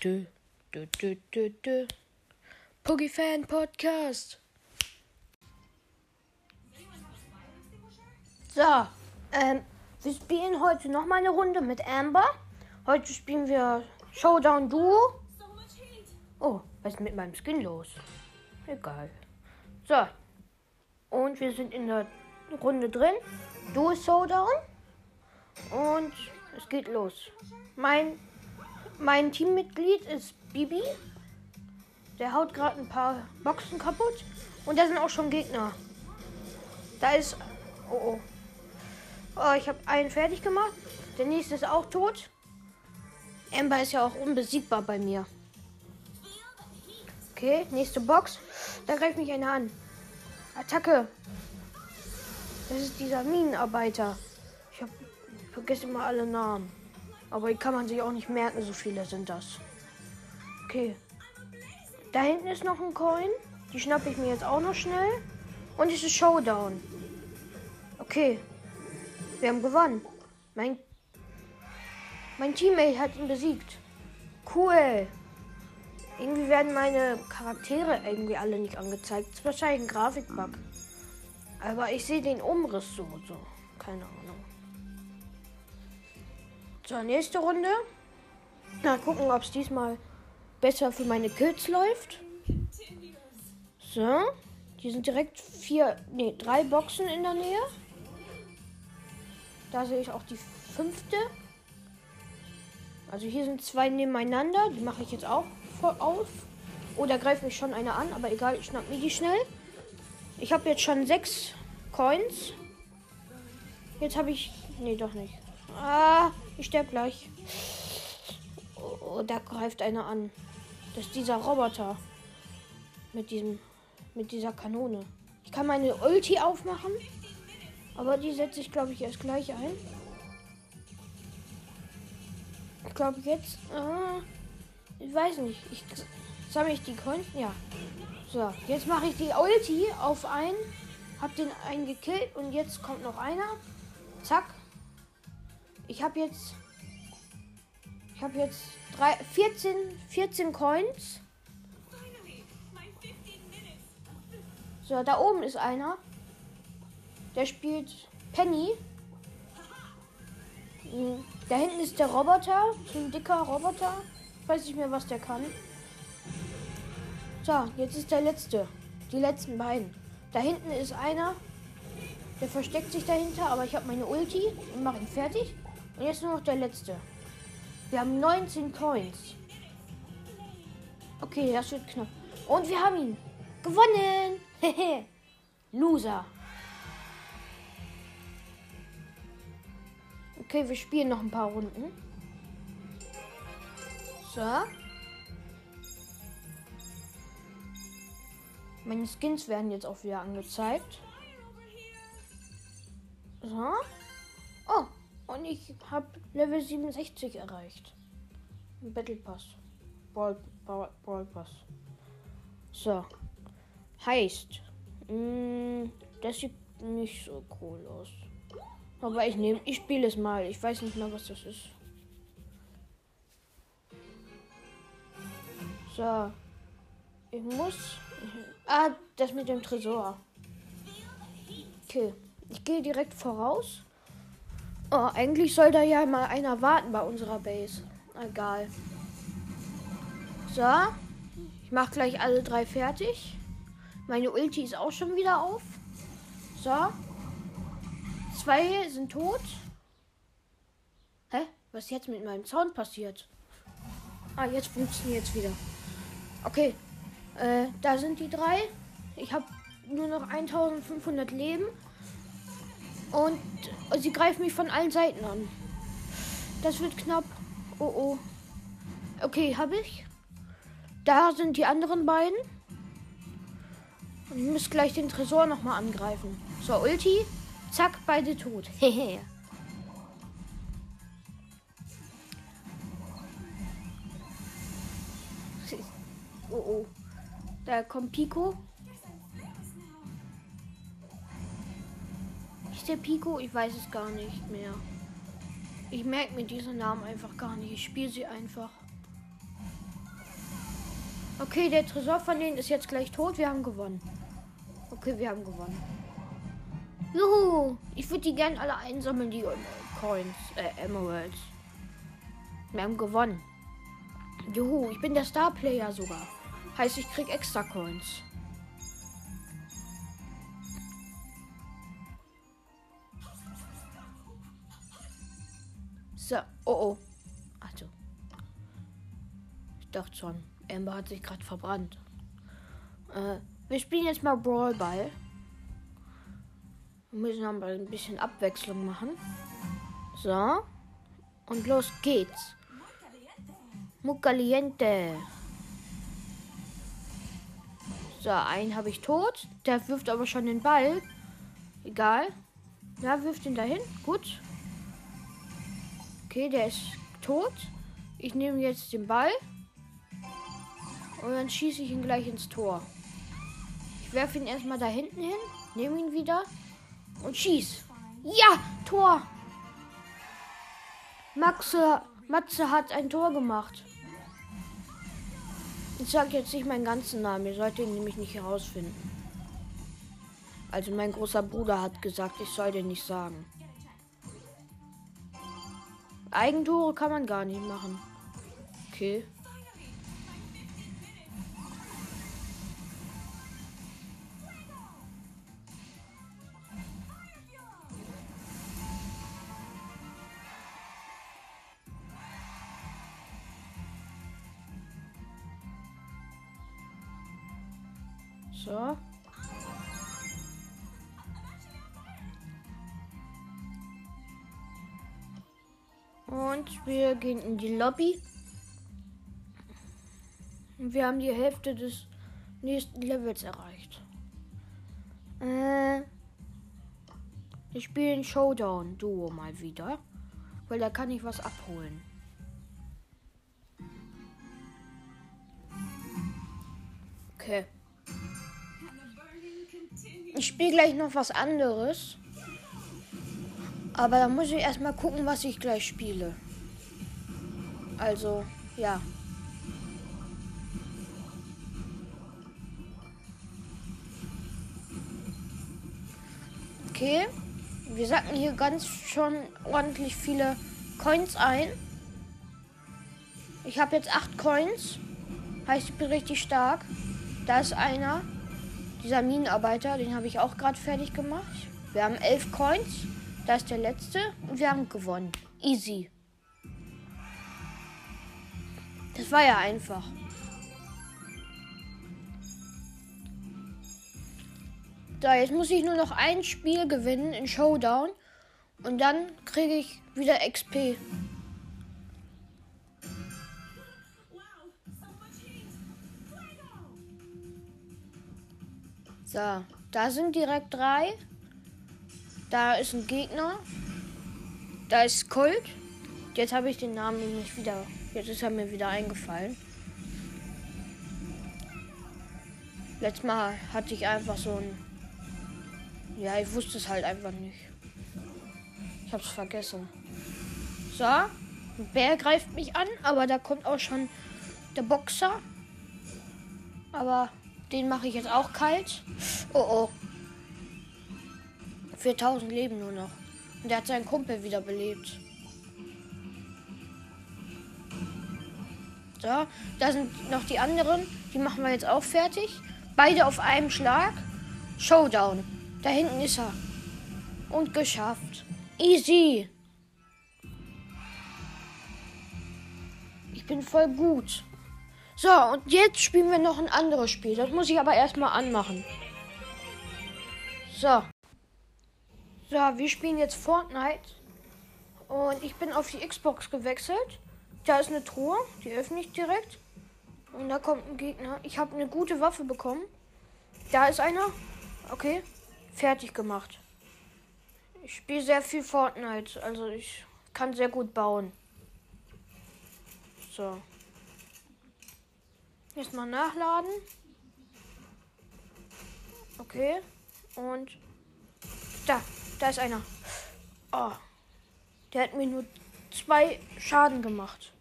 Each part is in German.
dü, dü, dü, dü, dü. Puggy Fan Podcast. So, ähm, wir spielen heute noch mal eine Runde mit Amber. Heute spielen wir Showdown Duo. Oh, was ist mit meinem Skin los? Egal. So, und wir sind in der Runde drin. Duo Showdown. Und es geht los. Mein, mein Teammitglied ist Bibi. Der haut gerade ein paar Boxen kaputt. Und da sind auch schon Gegner. Da ist. Oh oh. Oh, ich habe einen fertig gemacht. Der nächste ist auch tot. Amber ist ja auch unbesiegbar bei mir. Okay, nächste Box. Da greift mich einer an. Attacke. Das ist dieser Minenarbeiter. Ich, hab, ich vergesse immer alle Namen. Aber die kann man sich auch nicht merken, so viele sind das. Okay. Da hinten ist noch ein Coin. Die schnappe ich mir jetzt auch noch schnell. Und es ist Showdown. Okay. Wir haben gewonnen. Mein, mein Teammate hat ihn besiegt. Cool. Irgendwie werden meine Charaktere irgendwie alle nicht angezeigt. Das ist wahrscheinlich ein Grafikbug. Aber ich sehe den Umriss so, so. Keine Ahnung. So, nächste Runde. Mal gucken, ob es diesmal besser für meine Kills läuft. So. Hier sind direkt vier, nee, drei Boxen in der Nähe. Da sehe ich auch die fünfte. Also hier sind zwei nebeneinander. Die mache ich jetzt auch voll auf. Oh, da greift mich schon einer an, aber egal, ich schnapp mir die schnell. Ich habe jetzt schon sechs Coins. Jetzt habe ich. Nee, doch nicht. Ah, ich sterbe gleich. Oh, da greift einer an. Das ist dieser Roboter. Mit diesem. Mit dieser Kanone. Ich kann meine Ulti aufmachen. Aber die setze ich, glaube ich, erst gleich ein. Ich glaube jetzt. Ah, ich weiß nicht. Ich sammle ich die Coins. Ja. So, jetzt mache ich die Ulti auf einen. Hab den einen gekillt und jetzt kommt noch einer. Zack. Ich habe jetzt. Ich habe jetzt drei, 14, 14 Coins. So, da oben ist einer. Der spielt Penny. Hm, da hinten ist der Roboter. So ein dicker Roboter. Ich weiß nicht mehr, was der kann. So, jetzt ist der letzte. Die letzten beiden. Da hinten ist einer. Der versteckt sich dahinter, aber ich habe meine Ulti und mache ihn fertig. Und jetzt nur noch der letzte. Wir haben 19 Coins. Okay, das wird knapp. Und wir haben ihn. Gewonnen. Loser. Okay, wir spielen noch ein paar Runden. So. Meine Skins werden jetzt auch wieder angezeigt. So. Und ich habe Level 67 erreicht. Battle Pass. Ball, Ball, Ball Pass. So. Heißt. Mh, mm, das sieht nicht so cool aus. Aber ich nehme, ich spiele es mal. Ich weiß nicht mehr, was das ist. So. Ich muss. Ah, das mit dem Tresor. Okay. Ich gehe direkt voraus. Oh, eigentlich soll da ja mal einer warten bei unserer Base. Egal. So. Ich mache gleich alle drei fertig. Meine Ulti ist auch schon wieder auf. So. Zwei sind tot. Hä? Was ist jetzt mit meinem Sound passiert? Ah, jetzt funktioniert es wieder. Okay. Äh, da sind die drei. Ich habe nur noch 1500 Leben. Und sie greifen mich von allen Seiten an. Das wird knapp. Oh oh. Okay, habe ich. Da sind die anderen beiden. Und ich muss gleich den Tresor nochmal angreifen. So, Ulti. Zack, beide tot. Hehe. oh oh. Da kommt Pico. Der Pico? Ich weiß es gar nicht mehr. Ich merke mir diesen Namen einfach gar nicht. Ich spiele sie einfach. Okay, der Tresor von denen ist jetzt gleich tot. Wir haben gewonnen. Okay, wir haben gewonnen. Juhu! Ich würde die gerne alle einsammeln, die Coins, äh, Emeralds. Wir haben gewonnen. Juhu, ich bin der Star-Player sogar. Heißt, ich krieg extra Coins. So, oh oh. Also. Ich dachte schon, Amber hat sich gerade verbrannt. Äh, wir spielen jetzt mal Brawl Ball. Wir müssen aber ein bisschen Abwechslung machen. So. Und los geht's. Mucaliente. So, einen habe ich tot. Der wirft aber schon den Ball. Egal. Ja, wirft ihn dahin. Gut. Okay, der ist tot. Ich nehme jetzt den Ball. Und dann schieße ich ihn gleich ins Tor. Ich werfe ihn erstmal da hinten hin. Nehme ihn wieder. Und schieß. Ja, Tor. Maxe, Matze hat ein Tor gemacht. Ich sage jetzt nicht meinen ganzen Namen. Ihr sollt ihn nämlich nicht herausfinden. Also mein großer Bruder hat gesagt, ich soll den nicht sagen. Eigentore kann man gar nicht machen. Okay. Und wir gehen in die Lobby. Und wir haben die Hälfte des nächsten Levels erreicht. Äh, ich spiele ein Showdown Duo mal wieder. Weil da kann ich was abholen. Okay. Ich spiele gleich noch was anderes. Aber da muss ich erstmal gucken, was ich gleich spiele. Also, ja. Okay. Wir sacken hier ganz schon ordentlich viele Coins ein. Ich habe jetzt acht Coins. Heißt, ich bin richtig stark. Da ist einer. Dieser Minenarbeiter, den habe ich auch gerade fertig gemacht. Wir haben elf Coins. Da ist der letzte und wir haben gewonnen. Easy. Das war ja einfach. So, jetzt muss ich nur noch ein Spiel gewinnen in Showdown. Und dann kriege ich wieder XP. So, da sind direkt drei. Da ist ein Gegner. Da ist Colt. Jetzt habe ich den Namen nicht wieder. Jetzt ist er mir wieder eingefallen. Letztes Mal hatte ich einfach so ein. Ja, ich wusste es halt einfach nicht. Ich habe es vergessen. So, ein Bär greift mich an, aber da kommt auch schon der Boxer. Aber den mache ich jetzt auch kalt. Oh oh. 4000 Leben nur noch. Und der hat seinen Kumpel wiederbelebt. So, da sind noch die anderen. Die machen wir jetzt auch fertig. Beide auf einem Schlag. Showdown. Da hinten ist er. Und geschafft. Easy. Ich bin voll gut. So, und jetzt spielen wir noch ein anderes Spiel. Das muss ich aber erstmal anmachen. So. So, wir spielen jetzt Fortnite. Und ich bin auf die Xbox gewechselt. Da ist eine Truhe, die öffne ich direkt. Und da kommt ein Gegner. Ich habe eine gute Waffe bekommen. Da ist einer. Okay. Fertig gemacht. Ich spiele sehr viel Fortnite. Also ich kann sehr gut bauen. So. Jetzt mal nachladen. Okay. Und da, da ist einer. Oh. Der hat mir nur zwei Schaden gemacht.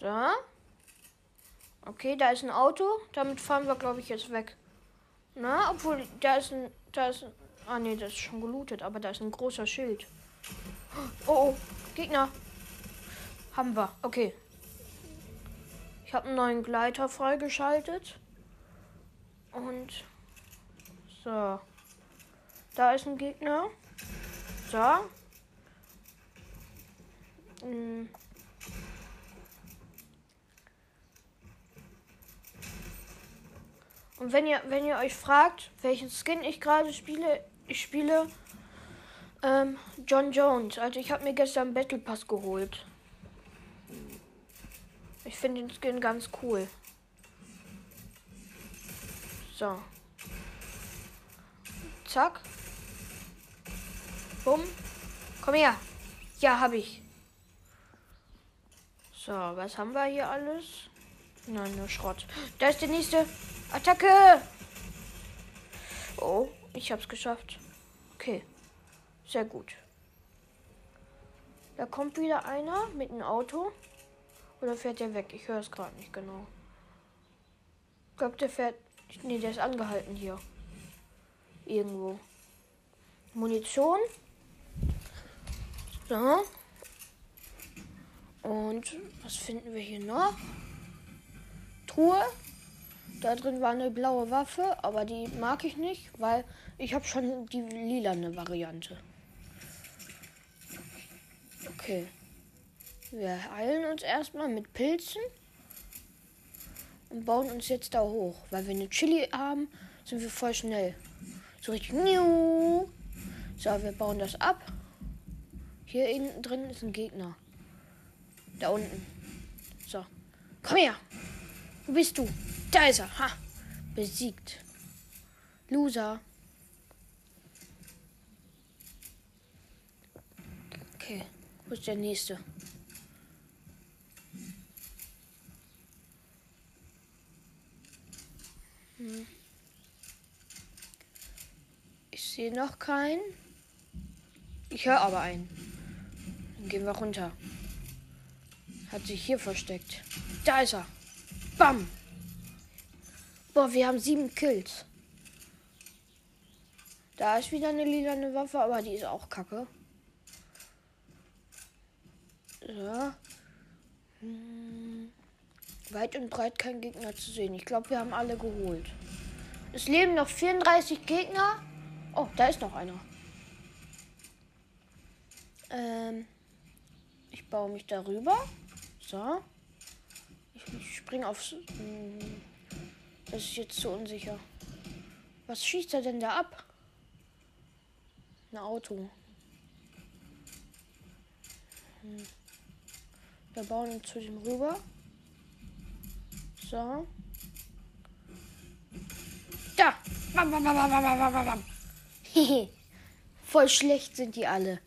So. Okay, da ist ein Auto. Damit fahren wir, glaube ich, jetzt weg. Na, obwohl, da ist ein. Da ist ein. Ah, nee, das ist schon gelootet, aber da ist ein großer Schild. Oh, oh, Gegner. Haben wir. Okay. Ich habe einen neuen Gleiter freigeschaltet. Und. So. Da ist ein Gegner. So. Hm. Und wenn ihr, wenn ihr euch fragt, welchen Skin ich gerade spiele, ich spiele ähm, John Jones. Also ich habe mir gestern Battle Pass geholt. Ich finde den Skin ganz cool. So. Zack. Bumm. Komm her. Ja, habe ich. So, was haben wir hier alles? Nein, nur Schrott. Da ist der nächste. Attacke! Oh, ich hab's geschafft. Okay. Sehr gut. Da kommt wieder einer mit einem Auto. Oder fährt der weg? Ich höre es gerade nicht genau. Ich glaube, der fährt. Nee, der ist angehalten hier. Irgendwo. Munition. So. Und was finden wir hier noch? Truhe. Da drin war eine blaue Waffe, aber die mag ich nicht, weil ich habe schon die lilane Variante. Okay. Wir heilen uns erstmal mit Pilzen und bauen uns jetzt da hoch. Weil wir eine Chili haben, sind wir voll schnell. So richtig. So, wir bauen das ab. Hier innen drin ist ein Gegner. Da unten. So. Komm her. Wo bist du? Da ist er. Ha. Besiegt. Loser. Okay. Wo ist der nächste? Ich sehe noch keinen. Ich höre aber einen. Dann gehen wir runter. Hat sich hier versteckt. Da ist er. Bam. Boah, wir haben sieben Kills. Da ist wieder eine lilane Waffe, aber die ist auch kacke. So. Hm. Weit und breit kein Gegner zu sehen. Ich glaube, wir haben alle geholt. Es leben noch 34 Gegner. Oh, da ist noch einer. Ähm, ich baue mich darüber. So. Ich, springe aufs. Hm, das ist jetzt zu unsicher. Was schießt er denn da ab? Ein Auto. Hm. Wir bauen zu dem rüber. So. Da! Bam, bam, bam, bam, bam, bam, bam. Voll schlecht sind die alle.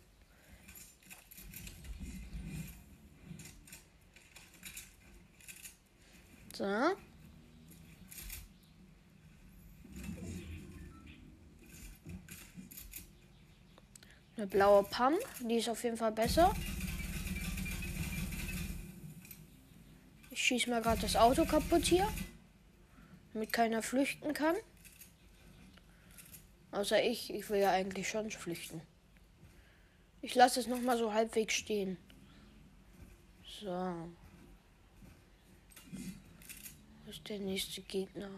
So. Eine blaue Pump, die ist auf jeden Fall besser. Schieße mal gerade das Auto kaputt hier. Damit keiner flüchten kann. Außer ich. Ich will ja eigentlich schon flüchten. Ich lasse es noch mal so halbwegs stehen. So. Wo ist der nächste Gegner?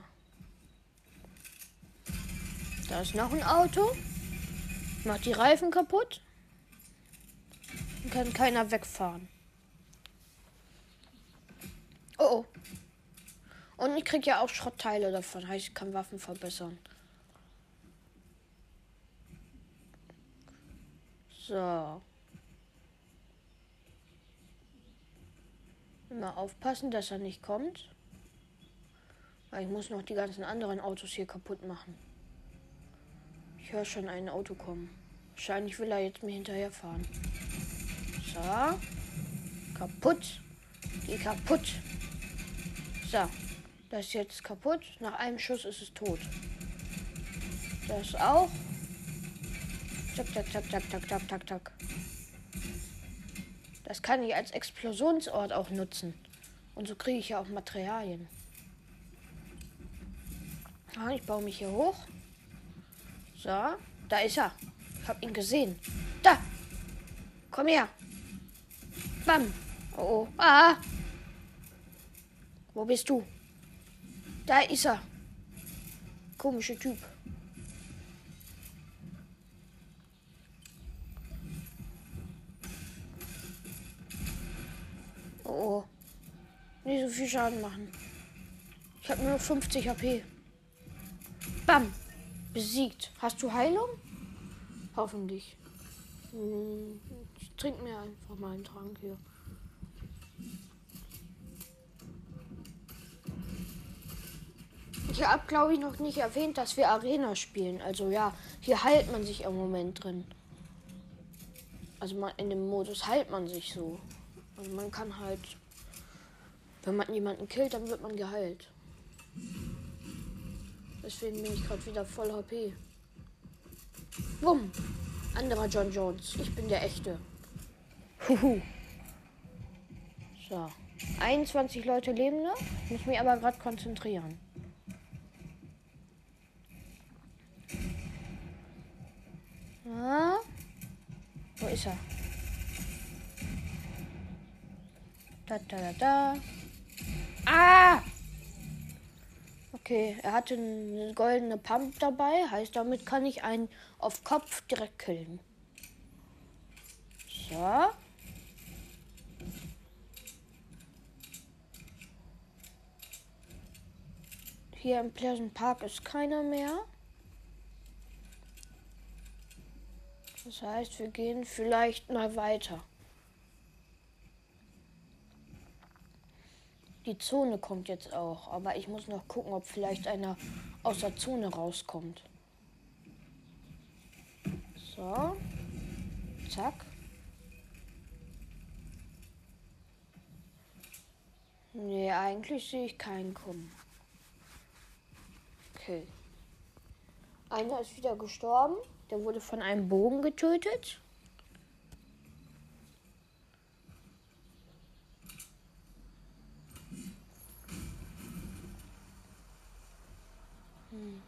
Da ist noch ein Auto. Macht die Reifen kaputt. Dann kann keiner wegfahren. Oh oh. Und ich krieg ja auch Schrottteile davon. Heißt, ich kann Waffen verbessern. So. Immer aufpassen, dass er nicht kommt. Weil ich muss noch die ganzen anderen Autos hier kaputt machen. Ich höre schon ein Auto kommen. Wahrscheinlich will er jetzt mir hinterherfahren. So. Kaputt. Geh kaputt. So. Das ist jetzt kaputt. Nach einem Schuss ist es tot. Das auch. Zack, zack, zack, zack, zack, zack, zack, zack. Das kann ich als Explosionsort auch nutzen. Und so kriege ich ja auch Materialien. Ah, ich baue mich hier hoch. So, da ist er. Ich habe ihn gesehen. Da! Komm her! Bam! Oh, oh. Ah! Wo bist du? Da ist er. Komischer Typ. Oh. Nicht so viel Schaden machen. Ich habe nur 50 HP. Bam. Besiegt. Hast du Heilung? Hoffentlich. Hm, ich trinke mir einfach mal einen Trank hier. Ich habe, glaube ich, noch nicht erwähnt, dass wir Arena spielen. Also ja, hier heilt man sich im Moment drin. Also man, in dem Modus heilt man sich so. Also man kann halt, wenn man jemanden killt, dann wird man geheilt. Deswegen bin ich gerade wieder voll HP. Bumm. Anderer John Jones. Ich bin der echte. Huhu. So. 21 Leute leben noch. Muss mich aber gerade konzentrieren. Ah. Wo ist er? Da, da, da, da. Ah! Okay, er hatte eine goldene Pump dabei. Heißt, damit kann ich einen auf Kopf direkt killen. So. Hier im Pleasant Park ist keiner mehr. Das heißt, wir gehen vielleicht mal weiter. Die Zone kommt jetzt auch, aber ich muss noch gucken, ob vielleicht einer aus der Zone rauskommt. So. Zack. Nee, eigentlich sehe ich keinen kommen. Okay. Einer ist wieder gestorben. Der wurde von einem Bogen getötet. Hm.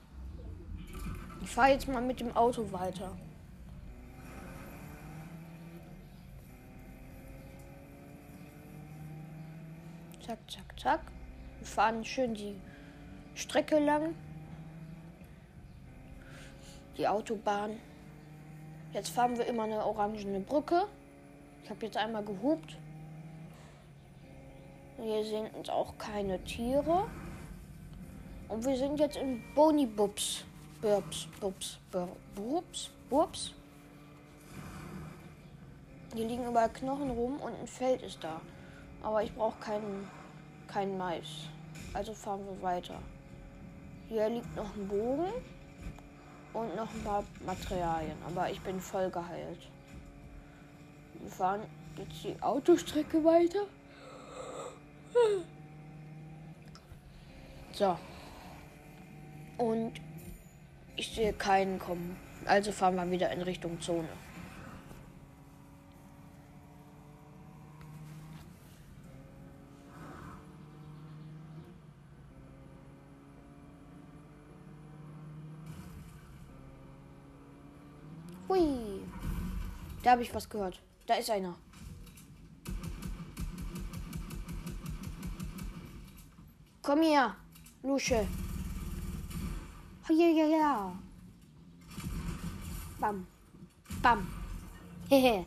Ich fahre jetzt mal mit dem Auto weiter. Zack, zack, zack. Wir fahren schön die Strecke lang die Autobahn. Jetzt fahren wir immer eine orangene Brücke. Ich habe jetzt einmal gehupt. Hier sind auch keine Tiere. Und wir sind jetzt in Boni Bubs. Burbs, Bubs, Burbs, Burbs. Hier liegen überall Knochen rum und ein Feld ist da. Aber ich brauche keinen kein Mais. Also fahren wir weiter. Hier liegt noch ein Bogen und noch ein paar Materialien. Aber ich bin voll geheilt. Wir fahren jetzt die Autostrecke weiter. So. Und ich sehe keinen kommen. Also fahren wir wieder in Richtung Zone. Da habe ich was gehört. Da ist einer. Komm her, Lusche. Ja, ja, ja. Bam. Bam. Hehe.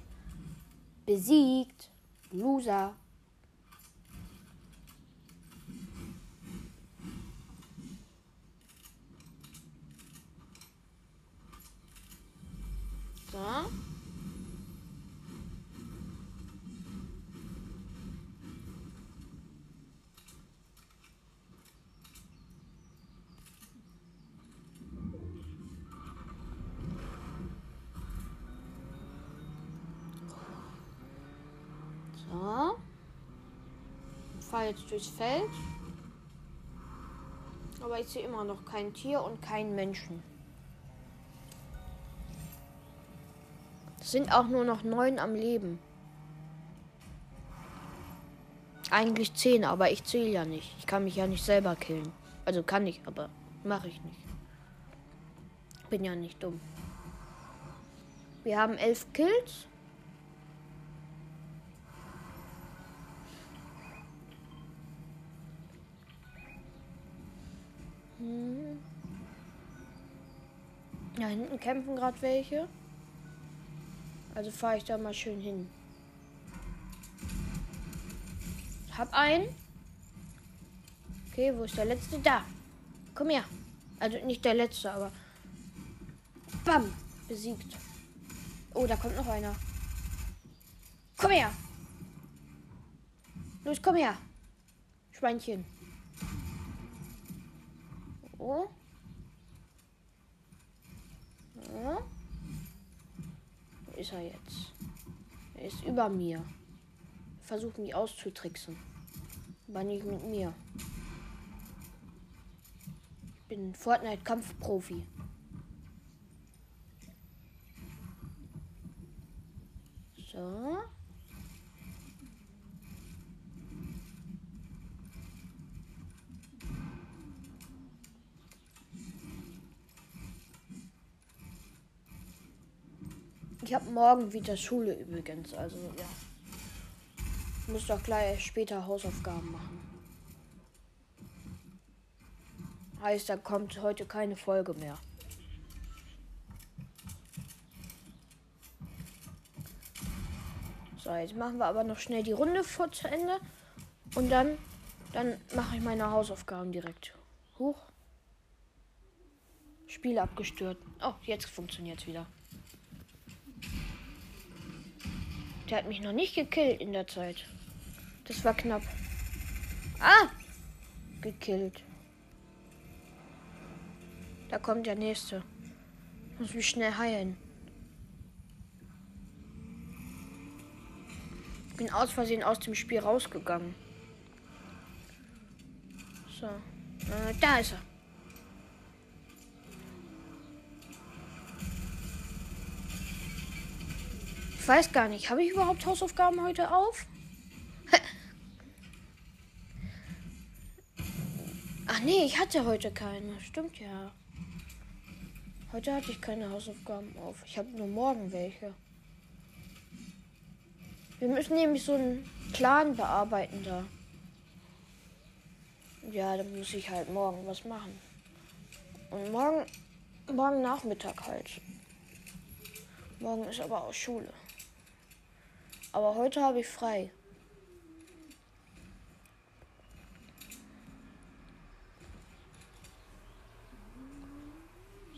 Besiegt. Loser. So. Fahre jetzt durchs Feld. Aber ich sehe immer noch kein Tier und keinen Menschen. Es sind auch nur noch neun am Leben. Eigentlich 10, aber ich zähle ja nicht. Ich kann mich ja nicht selber killen. Also kann ich, aber mache ich nicht. Bin ja nicht dumm. Wir haben elf Kills. Da hinten kämpfen gerade welche. Also fahre ich da mal schön hin. Hab einen. Okay, wo ist der letzte? Da. Komm her. Also nicht der letzte, aber. Bam! Besiegt. Oh, da kommt noch einer. Komm her! Los, komm her! Schweinchen. Oh. Ja. Wo ist er jetzt? Er ist über mir. Versucht mich auszutricksen. Aber nicht mit mir. Ich bin Fortnite-Kampfprofi. So. Ich habe morgen wieder Schule übrigens, also ja. Ich muss doch gleich später Hausaufgaben machen. Heißt, da kommt heute keine Folge mehr. So, jetzt machen wir aber noch schnell die Runde vor zu Ende. Und dann, dann mache ich meine Hausaufgaben direkt. Huch. Spiel abgestürzt. Oh, jetzt funktioniert es wieder. Der hat mich noch nicht gekillt in der Zeit. Das war knapp. Ah! Gekillt. Da kommt der nächste. Muss mich schnell heilen. Ich bin aus Versehen aus dem Spiel rausgegangen. So. Äh, da ist er. Ich weiß gar nicht. Habe ich überhaupt Hausaufgaben heute auf? Ach nee, ich hatte heute keine. Stimmt ja. Heute hatte ich keine Hausaufgaben auf. Ich habe nur morgen welche. Wir müssen nämlich so einen Plan bearbeiten da. Ja, dann muss ich halt morgen was machen. Und morgen, morgen Nachmittag halt. Morgen ist aber auch Schule. Aber heute habe ich frei.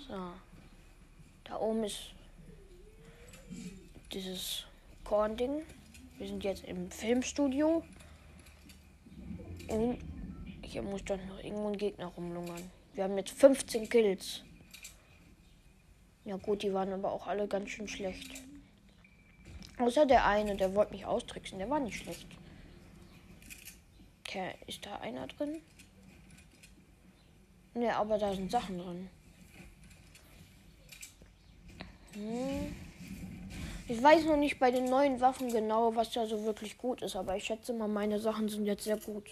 So. Da oben ist dieses Korn-Ding. Wir sind jetzt im Filmstudio. Und hier muss doch noch irgendwo ein Gegner rumlungern. Wir haben jetzt 15 Kills. Ja gut, die waren aber auch alle ganz schön schlecht. Außer der eine, der wollte mich austricksen. Der war nicht schlecht. Okay, ist da einer drin? Ne, aber da sind Sachen drin. Hm. Ich weiß noch nicht bei den neuen Waffen genau, was da so wirklich gut ist, aber ich schätze mal, meine Sachen sind jetzt sehr gut.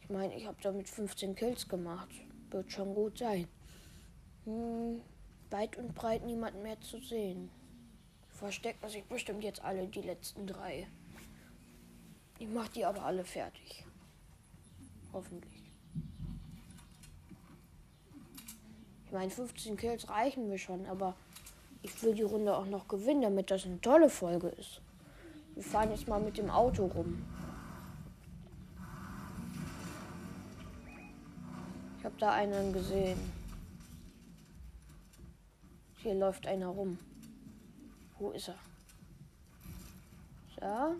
Ich meine, ich habe damit 15 Kills gemacht. Wird schon gut sein. Hm, weit und breit niemand mehr zu sehen verstecken sich bestimmt jetzt alle die letzten drei. Ich mache die aber alle fertig. Hoffentlich. Ich meine, 15 Kills reichen mir schon, aber ich will die Runde auch noch gewinnen, damit das eine tolle Folge ist. Wir fahren jetzt mal mit dem Auto rum. Ich habe da einen gesehen. Hier läuft einer rum. Wo ist er? So.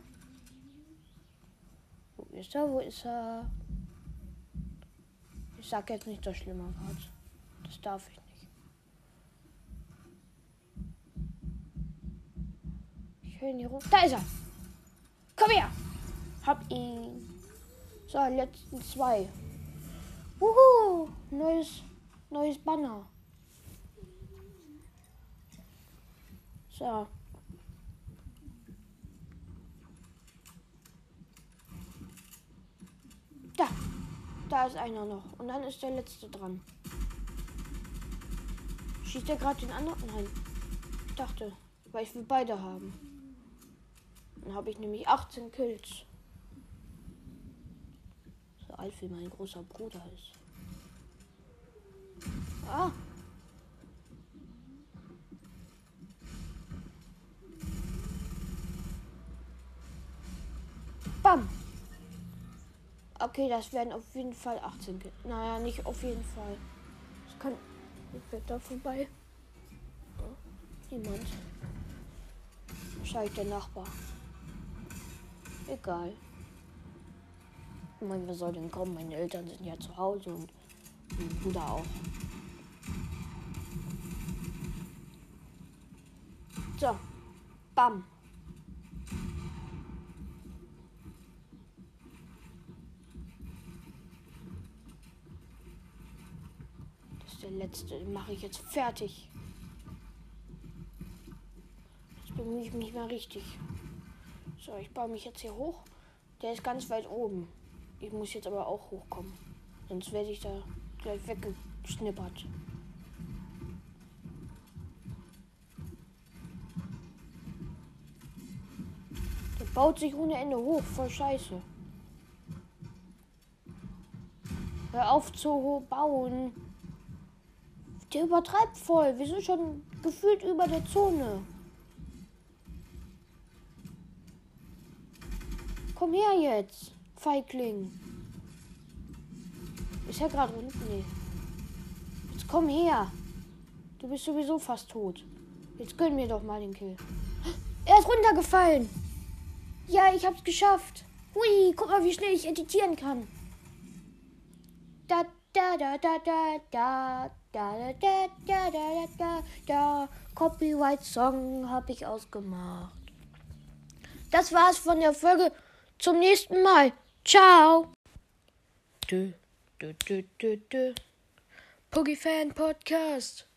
Wo ist er? Wo ist er? Ich sag jetzt nicht das schlimme Wort. Das darf ich nicht. Ich höre ihn hier rum. Da ist er! Komm her! Hab ihn. So, letzten zwei. Wuhu! Neues, neues Banner. So. Da ist einer noch. Und dann ist der letzte dran. Schießt er gerade den anderen? Nein. Ich dachte, weil ich will beide haben. Dann habe ich nämlich 18 Kills. So alt wie mein großer Bruder ist. Ah. Bam. Okay, das werden auf jeden Fall 18 Kills. Naja, nicht auf jeden Fall. Das kann. Ich werde da vorbei. Oh, niemand. Wahrscheinlich der Nachbar. Egal. Ich meine, wer soll denn kommen? Meine Eltern sind ja zu Hause und mein Bruder auch. So. Bam. Letzte. Den mache ich jetzt fertig. Jetzt bemühe ich mich mal richtig. So, ich baue mich jetzt hier hoch. Der ist ganz weit oben. Ich muss jetzt aber auch hochkommen. Sonst werde ich da gleich weggeschnippert. Der baut sich ohne Ende hoch. Voll scheiße. Hör auf zu bauen. Der übertreibt voll. Wir sind schon gefühlt über der Zone. Komm her jetzt, Feigling. Ist er gerade unten? Nee. Jetzt komm her. Du bist sowieso fast tot. Jetzt gönn mir doch mal den Kill. Er ist runtergefallen. Ja, ich hab's geschafft. Hui, guck mal, wie schnell ich editieren kann. Da, da, da, da, da, da, da, da, da, da, da, da, da. Copyright Song habe ich ausgemacht. Das war's von der Folge. Zum nächsten Mal. Ciao. Dö, dö, dö, dö, dö. Puggy Fan Podcast.